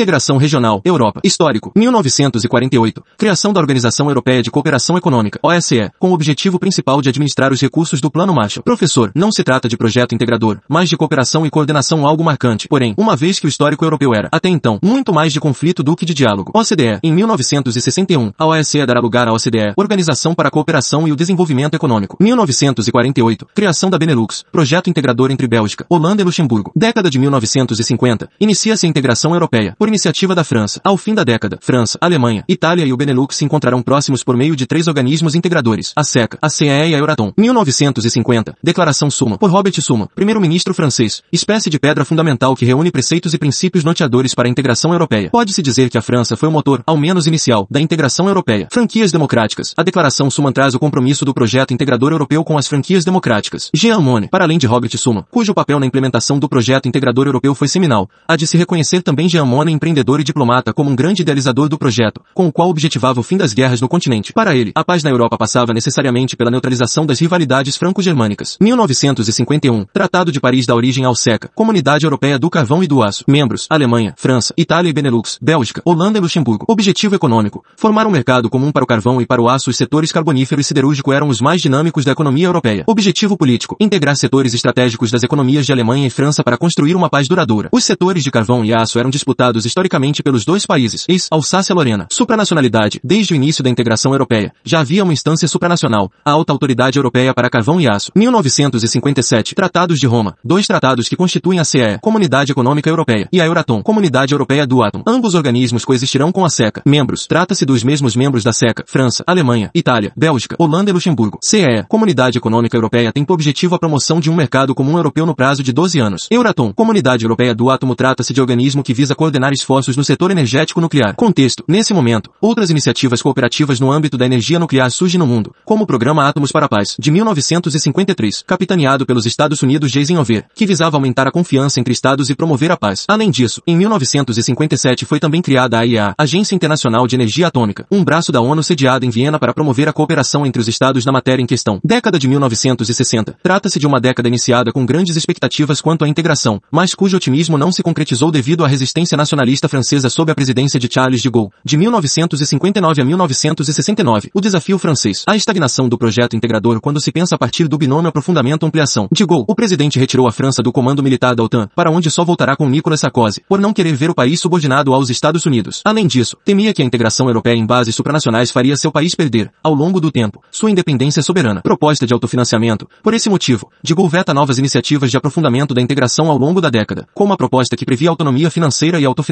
Integração Regional, Europa. Histórico. 1948. Criação da Organização Europeia de Cooperação Econômica, OSCE, com o objetivo principal de administrar os recursos do Plano Marshall. Professor, não se trata de projeto integrador, mas de cooperação e coordenação algo marcante. Porém, uma vez que o histórico europeu era, até então, muito mais de conflito do que de diálogo. OCDE. Em 1961, a OSCE dará lugar à OCDE, Organização para a Cooperação e o Desenvolvimento Econômico. 1948. Criação da Benelux, projeto integrador entre Bélgica, Holanda e Luxemburgo. Década de 1950. Inicia-se a integração europeia, por iniciativa da França. Ao fim da década, França, Alemanha, Itália e o Benelux se encontrarão próximos por meio de três organismos integradores, a SECA, a CEE e a Euratom. 1950. Declaração Suma, por Robert Suma, primeiro-ministro francês, espécie de pedra fundamental que reúne preceitos e princípios norteadores para a integração europeia. Pode-se dizer que a França foi o motor, ao menos inicial, da integração europeia. Franquias democráticas. A declaração Suma traz o compromisso do projeto integrador europeu com as franquias democráticas. Jean Monnet, para além de Robert Suma, cujo papel na implementação do projeto integrador europeu foi seminal, há de se reconhecer também Jean Monnet empreendedor e diplomata como um grande idealizador do projeto, com o qual objetivava o fim das guerras no continente. Para ele, a paz na Europa passava necessariamente pela neutralização das rivalidades franco-germânicas. 1951, Tratado de Paris dá origem ao SECA, Comunidade Europeia do Carvão e do Aço. Membros, Alemanha, França, Itália e Benelux, Bélgica, Holanda e Luxemburgo. Objetivo econômico, formar um mercado comum para o carvão e para o aço os setores carbonífero e siderúrgico eram os mais dinâmicos da economia europeia. Objetivo político, integrar setores estratégicos das economias de Alemanha e França para construir uma paz duradoura. Os setores de carvão e aço eram disputados historicamente pelos dois países, ex Alsácia-Lorena. Supranacionalidade, desde o início da integração europeia, já havia uma instância supranacional, a Alta Autoridade Europeia para Carvão e Aço. 1957, Tratados de Roma, dois tratados que constituem a CE, Comunidade Econômica Europeia, e a Euratom, Comunidade Europeia do Átomo. Ambos organismos coexistirão com a SECA. Membros, trata-se dos mesmos membros da SECA, França, Alemanha, Itália, Bélgica, Holanda e Luxemburgo. CE, Comunidade Econômica Europeia tem por objetivo a promoção de um mercado comum europeu no prazo de 12 anos. Euratom, Comunidade Europeia do Átomo trata-se de organismo que visa coordenar esforços no setor energético nuclear. Contexto. Nesse momento, outras iniciativas cooperativas no âmbito da energia nuclear surgem no mundo, como o Programa Átomos para a Paz, de 1953, capitaneado pelos Estados Unidos de Eisenhower, que visava aumentar a confiança entre estados e promover a paz. Além disso, em 1957 foi também criada a AIEA, Agência Internacional de Energia Atômica, um braço da ONU sediado em Viena para promover a cooperação entre os estados na matéria em questão. Década de 1960. Trata-se de uma década iniciada com grandes expectativas quanto à integração, mas cujo otimismo não se concretizou devido à resistência nacionalista francesa sob a presidência de Charles de Gaulle, de 1959 a 1969. O desafio francês. A estagnação do projeto integrador quando se pensa a partir do binômio aprofundamento-ampliação. De Gaulle, o presidente retirou a França do comando militar da OTAN, para onde só voltará com Nicolas Sarkozy, por não querer ver o país subordinado aos Estados Unidos. Além disso, temia que a integração europeia em bases supranacionais faria seu país perder, ao longo do tempo, sua independência soberana. Proposta de autofinanciamento. Por esse motivo, de Gaulle veta novas iniciativas de aprofundamento da integração ao longo da década, como a proposta que previa autonomia financeira e autofinanciamento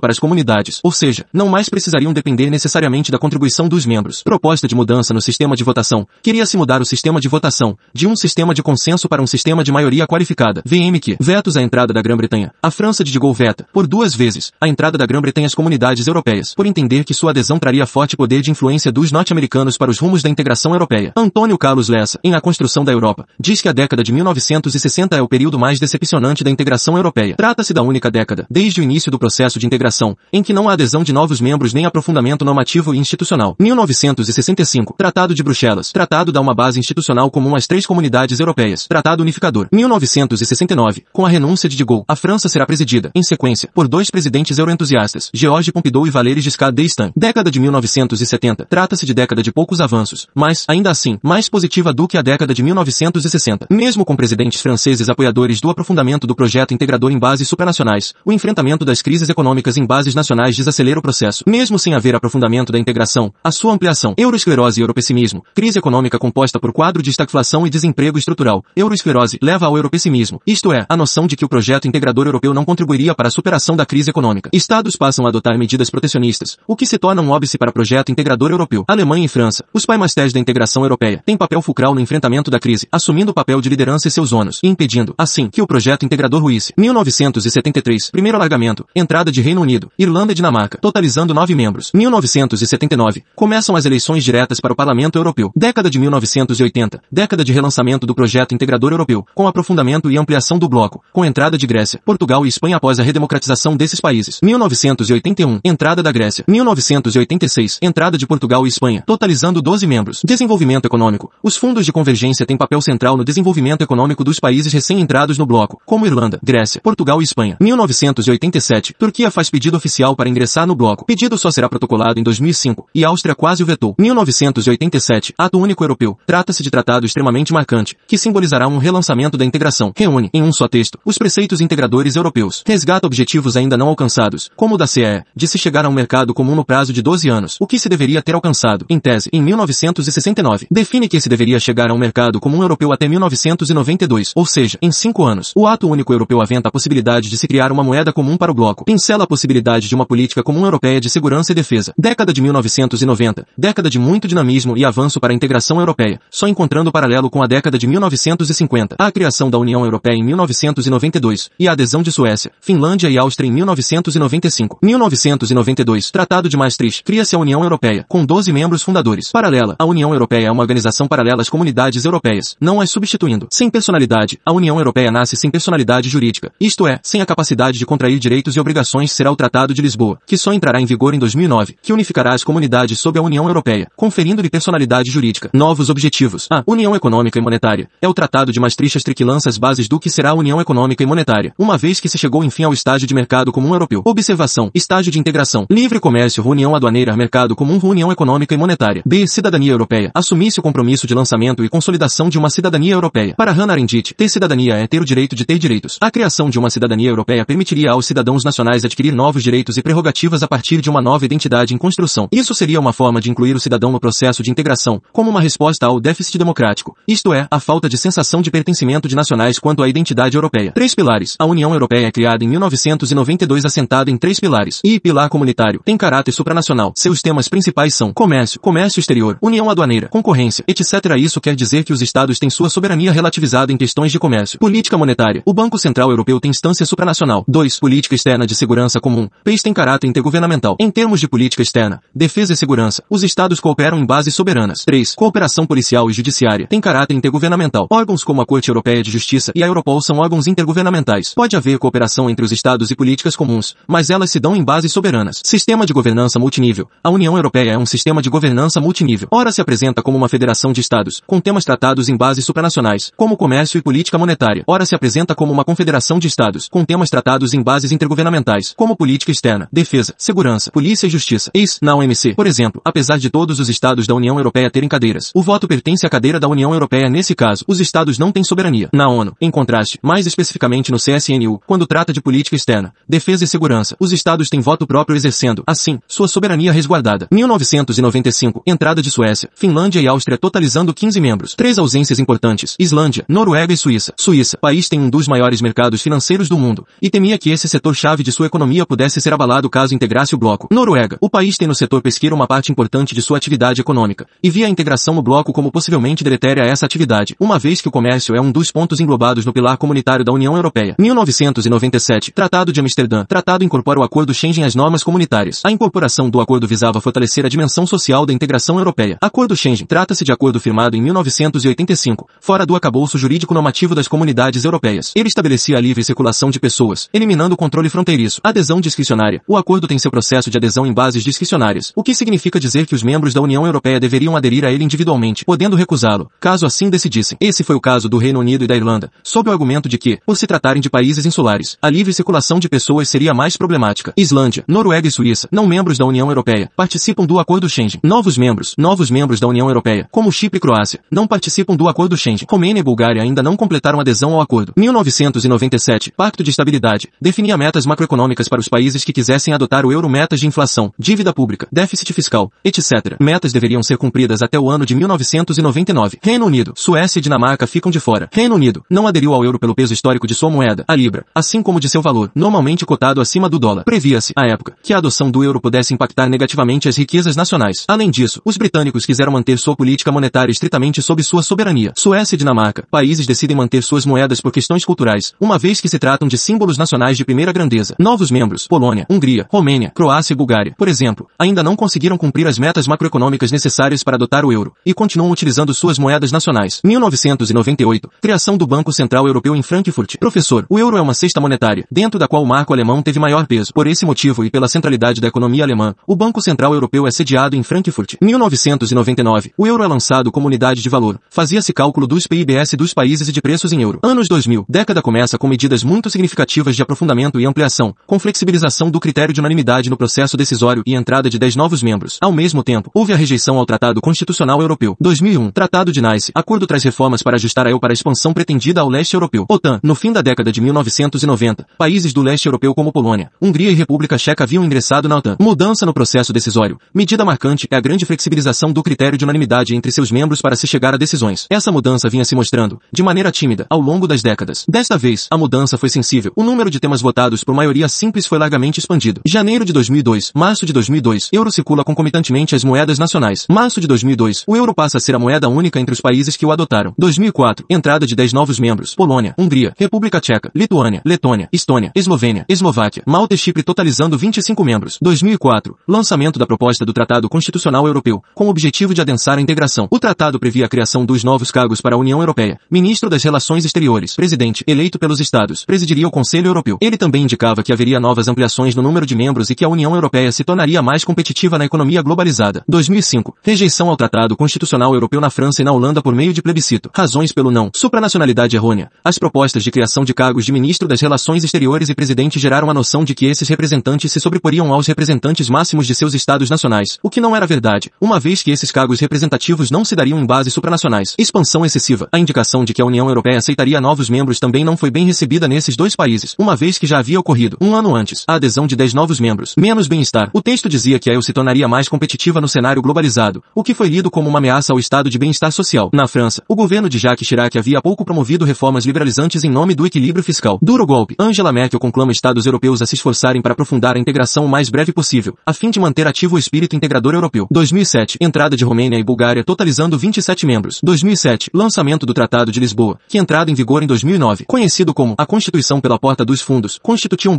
para as comunidades, ou seja, não mais precisariam depender necessariamente da contribuição dos membros. Proposta de mudança no sistema de votação. Queria-se mudar o sistema de votação, de um sistema de consenso para um sistema de maioria qualificada. VMQ. Vetos à entrada da Grã-Bretanha. A França de Gaulle veta, por duas vezes, a entrada da Grã-Bretanha às comunidades europeias, por entender que sua adesão traria forte poder de influência dos norte-americanos para os rumos da integração europeia. Antônio Carlos Lessa, em A Construção da Europa, diz que a década de 1960 é o período mais decepcionante da integração europeia. Trata-se da única década, desde o início do processo de integração, em que não há adesão de novos membros nem aprofundamento normativo e institucional. 1965. Tratado de Bruxelas. Tratado dá uma base institucional comum às três comunidades europeias. Tratado unificador. 1969. Com a renúncia de de Gaulle, a França será presidida, em sequência, por dois presidentes euroentusiastas, Georges Pompidou e Valéry Giscard d'Estaing. Década de 1970. Trata-se de década de poucos avanços, mas, ainda assim, mais positiva do que a década de 1960. Mesmo com presidentes franceses apoiadores do aprofundamento do projeto integrador em bases supranacionais, o enfrentamento das crises econômicas em bases nacionais desacelera o processo. Mesmo sem haver aprofundamento da integração, a sua ampliação, euroesclerose e europessimismo, crise econômica composta por quadro de estagflação e desemprego estrutural, euroesclerose leva ao europessimismo, isto é, a noção de que o projeto integrador europeu não contribuiria para a superação da crise econômica. Estados passam a adotar medidas protecionistas, o que se torna um óbice para o projeto integrador europeu. Alemanha e França, os paimastés da integração europeia, têm papel fulcral no enfrentamento da crise, assumindo o papel de liderança e seus ônus, impedindo, assim, que o projeto integrador ruísse. 1973, primeiro alargamento, entrada de Reino Unido, Irlanda e Dinamarca, totalizando nove membros. 1979, começam as eleições diretas para o Parlamento Europeu. Década de 1980, década de relançamento do projeto integrador europeu, com aprofundamento e ampliação do bloco, com entrada de Grécia, Portugal e Espanha após a redemocratização desses países. 1981, entrada da Grécia. 1986, entrada de Portugal e Espanha, totalizando 12 membros. Desenvolvimento econômico. Os fundos de convergência têm papel central no desenvolvimento econômico dos países recém-entrados no bloco, como Irlanda, Grécia, Portugal e Espanha. 1987, Turquia faz pedido oficial para ingressar no bloco. Pedido só será protocolado em 2005, e Áustria quase o vetou. 1987, Ato Único Europeu. Trata-se de tratado extremamente marcante, que simbolizará um relançamento da integração. Reúne, em um só texto, os preceitos integradores europeus. Resgata objetivos ainda não alcançados, como o da CE, de se chegar a um mercado comum no prazo de 12 anos, o que se deveria ter alcançado, em tese, em 1969. Define que se deveria chegar a um mercado comum europeu até 1992, ou seja, em cinco anos. O Ato Único Europeu aventa a possibilidade de se criar uma moeda comum para o bloco. Pincela a possibilidade de uma política comum europeia de segurança e defesa. Década de 1990. Década de muito dinamismo e avanço para a integração europeia, só encontrando paralelo com a década de 1950. A criação da União Europeia em 1992 e a adesão de Suécia, Finlândia e Áustria em 1995. 1992. Tratado de Maastricht. Cria-se a União Europeia, com 12 membros fundadores. Paralela. A União Europeia é uma organização paralela às comunidades europeias, não as substituindo. Sem personalidade, a União Europeia nasce sem personalidade jurídica, isto é, sem a capacidade de contrair direitos e obrigações será o Tratado de Lisboa, que só entrará em vigor em 2009, que unificará as comunidades sob a União Europeia, conferindo-lhe personalidade jurídica. Novos objetivos. A União Econômica e Monetária. É o Tratado de Maastricht que lança as bases do que será a União Econômica e Monetária, uma vez que se chegou enfim ao estágio de mercado comum europeu. Observação. Estágio de integração. Livre comércio, União aduaneira, mercado comum, União Econômica e Monetária. B. Cidadania Europeia. Assumisse o compromisso de lançamento e consolidação de uma cidadania europeia. Para Hannah Arendt, ter cidadania é ter o direito de ter direitos. A criação de uma cidadania europeia permitiria aos cidadãos nacionais adquirir novos direitos e prerrogativas a partir de uma nova identidade em construção. Isso seria uma forma de incluir o cidadão no processo de integração, como uma resposta ao déficit democrático, isto é, a falta de sensação de pertencimento de nacionais quanto à identidade europeia. Três pilares. A União Europeia é criada em 1992 assentada em três pilares. E pilar comunitário tem caráter supranacional. Seus temas principais são comércio, comércio exterior, união aduaneira, concorrência, etc. Isso quer dizer que os estados têm sua soberania relativizada em questões de comércio. Política monetária. O Banco Central Europeu tem instância supranacional. 2. Política externa de segurança comum. PES tem caráter intergovernamental. Em termos de política externa, defesa e segurança, os estados cooperam em bases soberanas. 3. Cooperação policial e judiciária. Tem caráter intergovernamental. Órgãos como a Corte Europeia de Justiça e a Europol são órgãos intergovernamentais. Pode haver cooperação entre os estados e políticas comuns, mas elas se dão em bases soberanas. Sistema de governança multinível. A União Europeia é um sistema de governança multinível. Ora se apresenta como uma federação de estados, com temas tratados em bases supranacionais, como comércio e política monetária. Ora se apresenta como uma confederação de estados, com temas tratados em bases intergovernamentais, como política externa, defesa, segurança, polícia e justiça. Eis, na OMC, por exemplo, apesar de todos os estados da União Europeia terem cadeiras, o voto pertence à cadeira da União Europeia nesse caso. Os estados não têm soberania. Na ONU, em contraste, mais especificamente no CSNU, quando trata de política externa, defesa e segurança, os estados têm voto próprio exercendo, assim, sua soberania resguardada. 1995, entrada de Suécia, Finlândia e Áustria totalizando 15 membros. Três ausências importantes. Islândia, Noruega e Suíça. Suíça, país tem um dos maiores mercados financeiros do mundo, e temia que esse setor-chave de sua economia pudesse ser abalado caso integrasse o bloco. Noruega, o país tem no setor pesqueiro uma parte importante de sua atividade econômica, e via a integração no bloco como possivelmente deletéria a essa atividade, uma vez que o comércio é um dos pontos englobados no pilar comunitário da União Europeia. 1997, Tratado de Amsterdã. Tratado incorpora o Acordo Schengen às normas comunitárias. A incorporação do acordo visava fortalecer a dimensão social da integração europeia. Acordo Schengen. Trata-se de acordo firmado em 1985, fora do acabouço jurídico normativo das comunidades europeias. Ele estabelecia a livre circulação de pessoas, eliminando o controle fronteiriço. Adesão discricionária. O acordo tem seu processo de adesão em bases discricionárias, o que significa dizer que os membros da União Europeia deveriam aderir a ele individualmente, podendo recusá-lo, caso assim decidissem. Esse foi o caso do Reino Unido e da Irlanda, sob o argumento de que, por se tratarem de países insulares, a livre circulação de pessoas seria mais problemática. Islândia, Noruega e Suíça, não membros da União Europeia, participam do Acordo Schengen. Novos membros, novos membros da União Europeia, como Chipre e Croácia, não participam do Acordo Schengen. Romênia e Bulgária ainda não completaram adesão ao acordo. 1997, Pacto de Estabilidade, definia metas macroeconômicas para os países que quisessem adotar o euro metas de inflação, dívida pública, déficit fiscal, etc. Metas deveriam ser cumpridas até o ano de 1999. Reino Unido, Suécia e Dinamarca ficam de fora. Reino Unido não aderiu ao euro pelo peso histórico de sua moeda, a libra, assim como de seu valor, normalmente cotado acima do dólar. Previa-se, à época, que a adoção do euro pudesse impactar negativamente as riquezas nacionais. Além disso, os britânicos quiseram manter sua política monetária estritamente sob sua soberania. Suécia e Dinamarca, países decidem manter suas moedas por questões culturais, uma vez que se tratam de símbolos nacionais de primeira grandeza. Novos membros, Polônia, Hungria, Romênia, Croácia e Bulgária, por exemplo, ainda não conseguiram cumprir as metas macroeconômicas necessárias para adotar o euro, e continuam utilizando suas moedas nacionais. 1998, criação do Banco Central Europeu em Frankfurt. Professor, o euro é uma cesta monetária, dentro da qual o marco alemão teve maior peso. Por esse motivo e pela centralidade da economia alemã, o Banco Central Europeu é sediado em Frankfurt. 1999, o euro é lançado como unidade de valor. Fazia-se cálculo dos PIBS dos países e de preços em euro. Anos 2000, década começa com medidas muito significativas de aprofundamento e ampliação, com flexibilização do critério de unanimidade no processo decisório e entrada de 10 novos membros. Ao mesmo tempo, houve a rejeição ao Tratado Constitucional Europeu. 2001. Tratado de Nice. Acordo traz reformas para ajustar a EU para a expansão pretendida ao leste europeu. OTAN. No fim da década de 1990, países do leste europeu como Polônia, Hungria e República Checa haviam ingressado na OTAN. Mudança no processo decisório. Medida marcante é a grande flexibilização do critério de unanimidade entre seus membros para se chegar a decisões. Essa mudança vinha se mostrando, de maneira tímida, ao longo das décadas. Desta vez, a mudança foi sensível. O número de temas votados por maioria simples foi largamente expandido. Janeiro de 2002, março de 2002, euro circula concomitantemente às moedas nacionais. Março de 2002, o euro passa a ser a moeda única entre os países que o adotaram. 2004, entrada de 10 novos membros. Polônia, Hungria, República Tcheca, Lituânia, Letônia, Estônia, Eslovênia, Eslováquia, Malta e Chipre totalizando 25 membros. 2004, lançamento da proposta do Tratado Constitucional Europeu, com o objetivo de adensar a integração. O tratado previa a criação dos novos cargos para a União Europeia. Ministro das Relações Exteriores, presidente, eleito pelos Estados, presidiria o Conselho Europeu. Ele também indicava que haveria novas ampliações no número de membros e que a União Europeia se tornaria mais competitiva na economia globalizada. 2005. Rejeição ao Tratado Constitucional Europeu na França e na Holanda por meio de plebiscito. Razões pelo não. Supranacionalidade errônea. As propostas de criação de cargos de ministro das Relações Exteriores e presidente geraram a noção de que esses representantes se sobreporiam aos representantes máximos de seus estados nacionais, o que não era verdade, uma vez que esses cargos representativos não se dariam em bases supranacionais. Expansão excessiva. A indicação de que a União Europeia aceitaria novos membros também não foi bem recebida nesses dois países, uma vez que já havia ocorrido, um ano antes, a adesão de 10 novos membros. Menos bem-estar. O texto dizia que a EU se tornaria mais competitiva no cenário globalizado, o que foi lido como uma ameaça ao estado de bem-estar social. Na França, o governo de Jacques Chirac havia pouco promovido reformas liberalizantes em nome do equilíbrio fiscal. Duro golpe. Angela Merkel conclama estados europeus a se esforçarem para aprofundar a integração o mais breve possível, a fim de manter ativo o espírito integrador europeu. 2007. Entrada de Romênia e Bulgária totalizando 27 membros. 2007. Lançamento do Tratado de Lisboa, que entrada em vigor em 2009. Conhecido como a Constituição pela Porta dos Fundos, constituiu um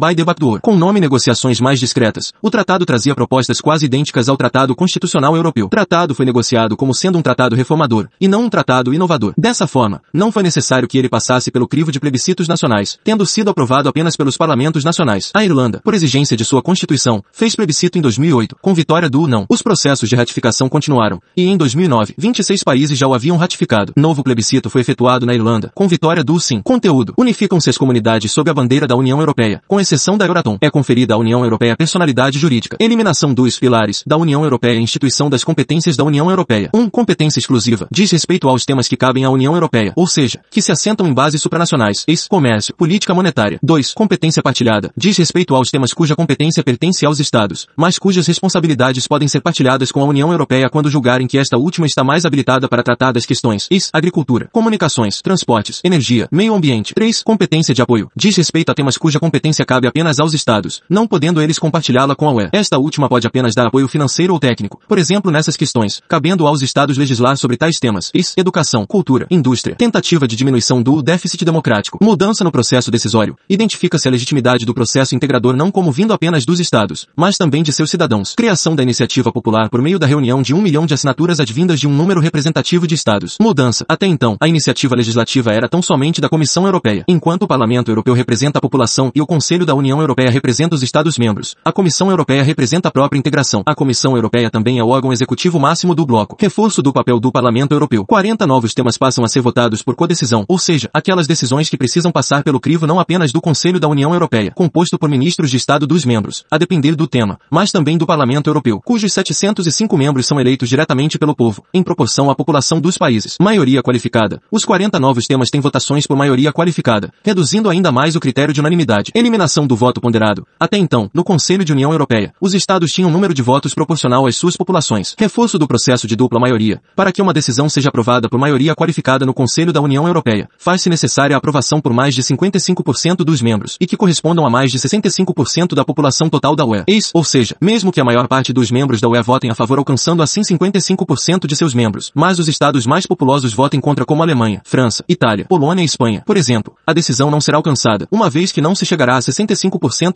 Com nome negociações mais discretas. O tratado trazia propostas quase idênticas ao Tratado Constitucional Europeu. O tratado foi negociado como sendo um tratado reformador, e não um tratado inovador. Dessa forma, não foi necessário que ele passasse pelo crivo de plebiscitos nacionais, tendo sido aprovado apenas pelos parlamentos nacionais. A Irlanda, por exigência de sua Constituição, fez plebiscito em 2008, com vitória do não. Os processos de ratificação continuaram, e em 2009, 26 países já o haviam ratificado. Novo plebiscito foi efetuado na Irlanda, com vitória do sim. Conteúdo. Unificam-se as comunidades sob a bandeira da União Europeia, com exceção da Euratom. É conferida à União Europeia personalidade jurídica. Eliminação dos pilares da União Europeia instituição das competências da União Europeia. 1. Um, competência exclusiva. Diz respeito aos temas que cabem à União Europeia, ou seja, que se assentam em bases supranacionais. Ex, comércio, política monetária. 2. Competência partilhada. Diz respeito aos temas cuja competência pertence aos Estados, mas cujas responsabilidades podem ser partilhadas com a União Europeia quando julgarem que esta última está mais habilitada para tratar das questões is, agricultura, comunicações, transportes, energia, meio ambiente. 3. Competência de apoio. Diz respeito a temas cuja competência cabe apenas aos Estados, não podendo eles compartilhá-la com a UE. Esta última pode apenas dar apoio financeiro ou técnico, por exemplo nessas questões, cabendo aos Estados legislar sobre tais temas. Is, educação, cultura, indústria, tentativa de diminuição do déficit democrático, mudança no processo decisório. Identifica-se a legitimidade do processo integrador não como vindo apenas dos Estados, mas também de seus cidadãos. Criação da iniciativa popular por meio da reunião de um milhão de assinaturas advindas de um número representativo de Estados. Mudança. Até então, a iniciativa legislativa era tão somente da Comissão Europeia, enquanto o Parlamento Europeu representa a população e o Conselho da União Europeia representa os Estados-membros. A Comissão Europeia representa a própria integração. A Comissão Europeia também é o órgão executivo máximo do bloco. Reforço do papel do Parlamento Europeu. 40 novos temas passam a ser votados por codecisão, ou seja, aquelas decisões que precisam passar pelo crivo não apenas do Conselho da União Europeia, composto por ministros de Estado dos membros, a depender do tema, mas também do Parlamento Europeu, cujos 705 membros são eleitos diretamente pelo povo, em proporção à população dos países. Maioria qualificada. Os 40 novos temas têm votações por maioria qualificada, reduzindo ainda mais o critério de unanimidade. Eliminação do voto ponderado. Até então, no Conselho de União Europeia, os Estados tinham um número de votos proporcional às suas populações. Reforço do processo de dupla maioria. Para que uma decisão seja aprovada por maioria qualificada no Conselho da União Europeia, faz-se necessária a aprovação por mais de 55% dos membros, e que correspondam a mais de 65% da população total da UE. Eis, ou seja, mesmo que a maior parte dos membros da UE votem a favor alcançando assim 55% de seus membros, mas os estados mais populosos votem contra como Alemanha, França, Itália, Polônia e Espanha, por exemplo, a decisão não será alcançada, uma vez que não se chegará a 65%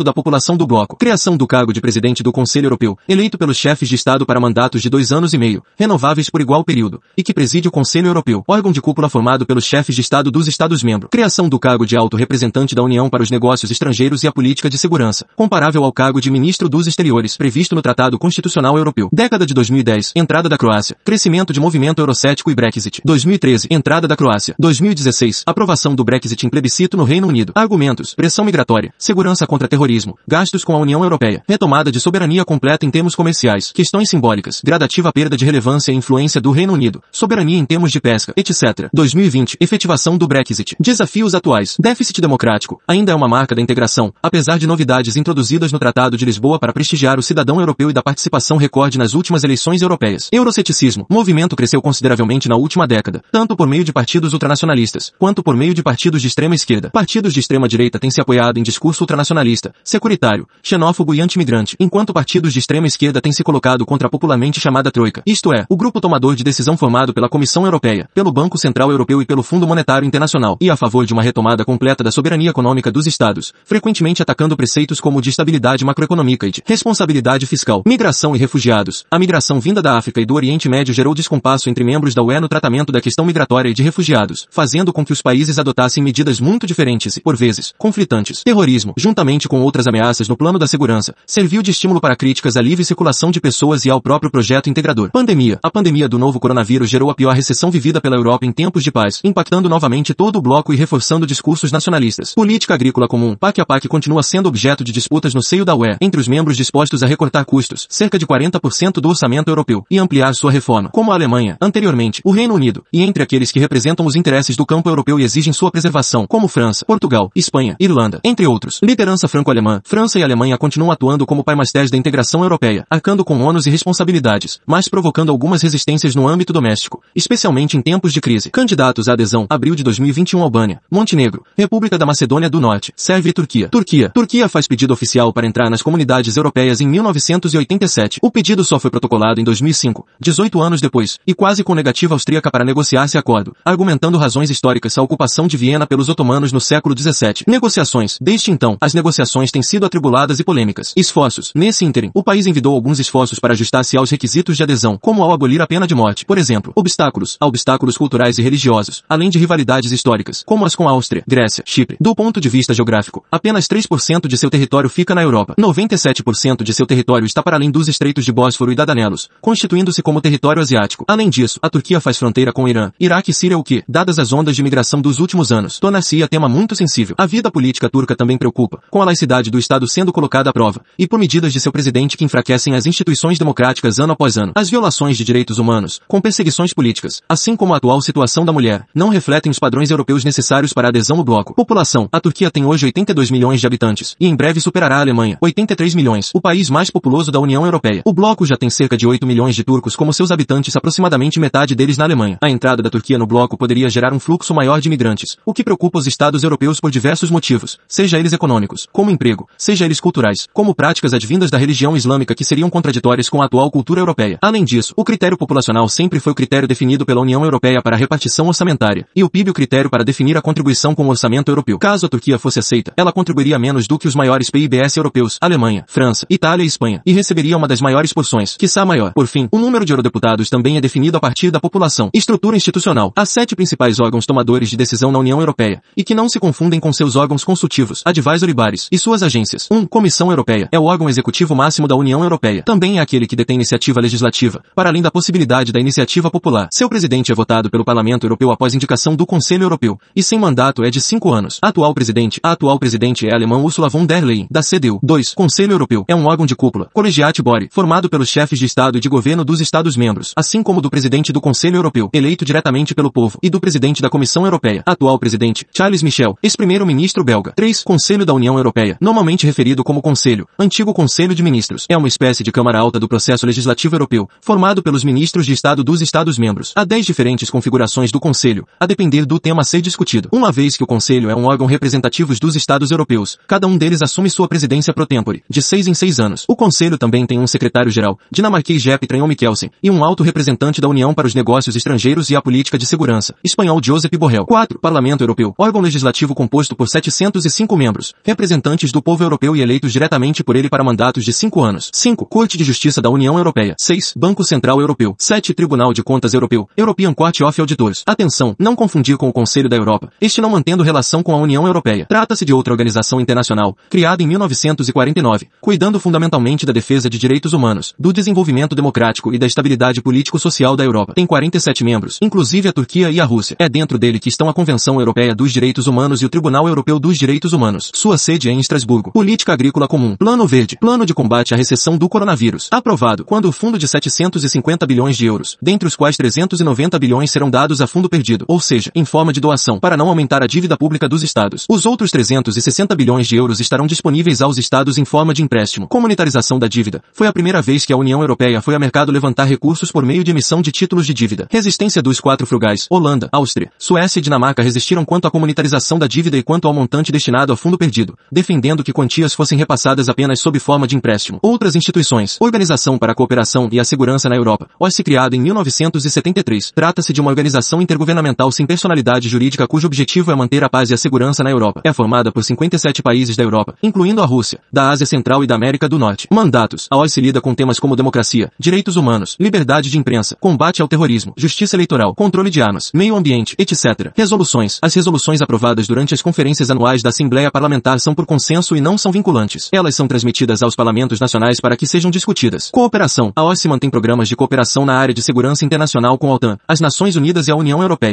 da população do bloco. Criação do cargo de presidente do Conselho Europeu, eleito pelos chefes de Estado para mandatos de dois anos e meio, renováveis por igual período, e que preside o Conselho Europeu, órgão de cúpula formado pelos chefes de Estado dos Estados-membros. Criação do cargo de alto representante da União para os negócios estrangeiros e a política de segurança, comparável ao cargo de ministro dos Exteriores, previsto no Tratado Constitucional Europeu. Década de 2010, entrada da Croácia, crescimento de movimento eurocético e Brexit. 2013, entrada da Croácia. 2016, aprovação do Brexit em plebiscito no Reino Unido. Argumentos, pressão migratória, segurança segurança contra terrorismo, gastos com a União Europeia, retomada de soberania completa em termos comerciais, questões simbólicas, gradativa perda de relevância e influência do Reino Unido, soberania em termos de pesca, etc. 2020, efetivação do Brexit, desafios atuais, déficit democrático, ainda é uma marca da integração, apesar de novidades introduzidas no Tratado de Lisboa para prestigiar o cidadão europeu e da participação recorde nas últimas eleições europeias. Euroceticismo, movimento cresceu consideravelmente na última década, tanto por meio de partidos ultranacionalistas, quanto por meio de partidos de extrema esquerda. Partidos de extrema direita têm se apoiado em discurso ultranacionalista, securitário, xenófobo e antimigrante, enquanto partidos de extrema esquerda têm se colocado contra a popularmente chamada Troika, isto é, o grupo tomador de decisão formado pela Comissão Europeia, pelo Banco Central Europeu e pelo Fundo Monetário Internacional, e a favor de uma retomada completa da soberania econômica dos Estados, frequentemente atacando preceitos como de estabilidade macroeconômica e de responsabilidade fiscal, migração e refugiados. A migração vinda da África e do Oriente Médio gerou descompasso entre membros da UE no tratamento da questão migratória e de refugiados, fazendo com que os países adotassem medidas muito diferentes e, por vezes, conflitantes. Terrorismo, juntamente com outras ameaças no plano da segurança, serviu de estímulo para críticas à livre circulação de pessoas e ao próprio projeto integrador. Pandemia. A pandemia do novo coronavírus gerou a pior recessão vivida pela Europa em tempos de paz, impactando novamente todo o bloco e reforçando discursos nacionalistas. Política agrícola comum. PAC a PAC continua sendo objeto de disputas no seio da UE, entre os membros dispostos a recortar custos, cerca de 40% do orçamento europeu, e ampliar sua reforma, como a Alemanha, anteriormente, o Reino Unido, e entre aqueles que representam os interesses do campo europeu e exigem sua preservação, como França, Portugal, Espanha, Irlanda, entre outros. Liderança franco-alemã, França e Alemanha continuam atuando como pai-mastés da integração europeia, arcando com ônus e responsabilidades, mas provocando algumas resistências no âmbito doméstico, especialmente em tempos de crise. Candidatos à adesão, abril de 2021 Albânia, Montenegro, República da Macedônia do Norte, Sérvia e Turquia. Turquia. Turquia faz pedido oficial para entrar nas comunidades europeias em 1987. O pedido só foi protocolado em 2005, 18 anos depois, e quase com negativa austríaca para negociar esse acordo, argumentando razões históricas à ocupação de Viena pelos otomanos no século XVII. Negociações. Desde então, as negociações têm sido atribuladas e polêmicas. Esforços. Nesse ínterim, o país envidou alguns esforços para ajustar-se aos requisitos de adesão, como ao abolir a pena de morte, por exemplo. Obstáculos. Há obstáculos culturais e religiosos, além de rivalidades históricas, como as com a Áustria, Grécia, Chipre. Do ponto de vista geográfico, apenas 3% de seu território fica na Europa. 97% de seu território está para além dos estreitos de Bósforo e Dardanelos, constituindo-se como território asiático. Além disso, a Turquia faz fronteira com o Irã, Iraque e Síria o que, dadas as ondas de migração dos últimos anos, torna-se-ia tema muito sensível. A vida política turca também preocupa, com a laicidade do Estado sendo colocada à prova, e por medidas de seu presidente que enfraquecem as instituições democráticas ano após ano. As violações de direitos humanos, com perseguições políticas, assim como a atual situação da mulher, não refletem os padrões europeus necessários para a adesão ao bloco. População. A Turquia tem hoje 82 milhões de habitantes, e em breve superará a Alemanha, 83 milhões, o país mais populoso da União Europeia. O bloco já tem cerca de 8 milhões de turcos como seus habitantes, aproximadamente metade deles na Alemanha. A entrada da Turquia no bloco poderia gerar um fluxo maior de imigrantes, o que preocupa os estados europeus por diversos motivos, seja eles econômicos, como emprego, seja eles culturais, como práticas advindas da religião islâmica que seriam contraditórias com a atual cultura europeia. Além disso, o critério populacional sempre foi o critério definido pela União Europeia para a repartição orçamentária, e o PIB o critério para definir a contribuição com o orçamento europeu. Caso a Turquia fosse aceita, ela contribuiria menos do que os maiores PIBs europeus, Alemanha, França, Itália e Espanha, e receberia uma das maiores porções, quiçá maior. Por fim, o número de eurodeputados também é definido a partir da população. Estrutura institucional. Há sete principais órgãos tomadores de decisão na União Europeia, e que não se confundem com seus órgãos consultivos, advisory bodies, e suas agências. 1. Um, Comissão Europeia. É o órgão executivo máximo da União Europeia. Também é aquele que detém iniciativa legislativa, para além da possibilidade da iniciativa popular. Seu presidente é votado pelo Parlamento Europeu após indicação do Conselho Europeu, e sem mandato é de cinco anos. Atual presidente. A atual presidente é a alemã Ursula von der Leyen, da CDU. 2. Conselho Europeu. É um órgão de cúpula, colegiate body, formado pelos chefes de Estado e de governo dos Estados-membros, assim como do presidente do Conselho Europeu, eleito diretamente pelo povo, e do presidente da Comissão Europeia. Atual presidente, Charles Michel, ex-primeiro-ministro belga. 3. Conselho da União Europeia, normalmente referido como Conselho, antigo Conselho de Ministros. É uma espécie de Câmara Alta do processo legislativo europeu, formado pelos ministros de Estado dos Estados-membros. Há 10 diferentes configurações do Conselho, a depender do tema a ser discutido. Uma vez que o Conselho é um órgão representativo dos Estados europeus, cada um deles assume sua presidência pro tempore, de seis em seis anos. O Conselho também tem um secretário-geral, dinamarquês Jeppe Trenham Mikkelsen, e um alto representante da União para os negócios estrangeiros e a política de segurança, espanhol Josep Borrell. 4. Parlamento Europeu, órgão legislativo composto por 705 membros, representantes do povo europeu e eleitos diretamente por ele para mandatos de 5 anos. 5. Corte de Justiça da União Europeia. 6. Banco Central Europeu. 7. Tribunal de Contas Europeu. European Court of Auditors. Atenção, não confundir com o Conselho da Europa, este não mantendo relação com a União Europeia. Trata-se de outra organização internacional, criada em 1949, cuidando fundamentalmente da defesa de direitos humanos, do desenvolvimento democrático e da estabilidade político-social da Europa. Tem 47 membros, inclusive a Turquia e a Rússia. É dentro dele que estão a Convenção Europeia dos Direitos Humanos e o Tribunal Europeu dos Direitos Humanos. Sua Sua sede em Estrasburgo. Política Agrícola Comum. Plano Verde. Plano de combate à recessão do coronavírus. Aprovado. Quando o fundo de 750 bilhões de euros, dentre os quais 390 bilhões serão dados a fundo perdido, ou seja, em forma de doação, para não aumentar a dívida pública dos estados. Os outros 360 bilhões de euros estarão disponíveis aos estados em forma de empréstimo. Comunitarização da dívida. Foi a primeira vez que a União Europeia foi a mercado levantar recursos por meio de emissão de títulos de dívida. Resistência dos quatro frugais. Holanda, Áustria, Suécia e Dinamarca resistiram quanto à comunitarização da dívida e quanto ao montante destinado ao fundo perdido, defendendo que quantias fossem repassadas apenas sob forma de empréstimo. Outras instituições. Organização para a Cooperação e a Segurança na Europa. OSCE criada em 1973. Trata-se de uma organização intergovernamental sem personalidade jurídica cujo objetivo é manter a paz e a segurança na Europa. É formada por 57 países da Europa, incluindo a Rússia, da Ásia Central e da América do Norte. Mandatos. A OSCE lida com temas como democracia, direitos humanos, liberdade de imprensa, combate ao terrorismo, justiça eleitoral, controle de armas, meio ambiente, etc. Resoluções. As resoluções aprovadas durante as conferências anuais da Assembleia Parlamentar são por consenso e não são vinculantes. Elas são transmitidas aos parlamentos nacionais para que sejam discutidas. Cooperação. A OSCE mantém programas de cooperação na área de segurança internacional com a OTAN, as Nações Unidas e a União Europeia.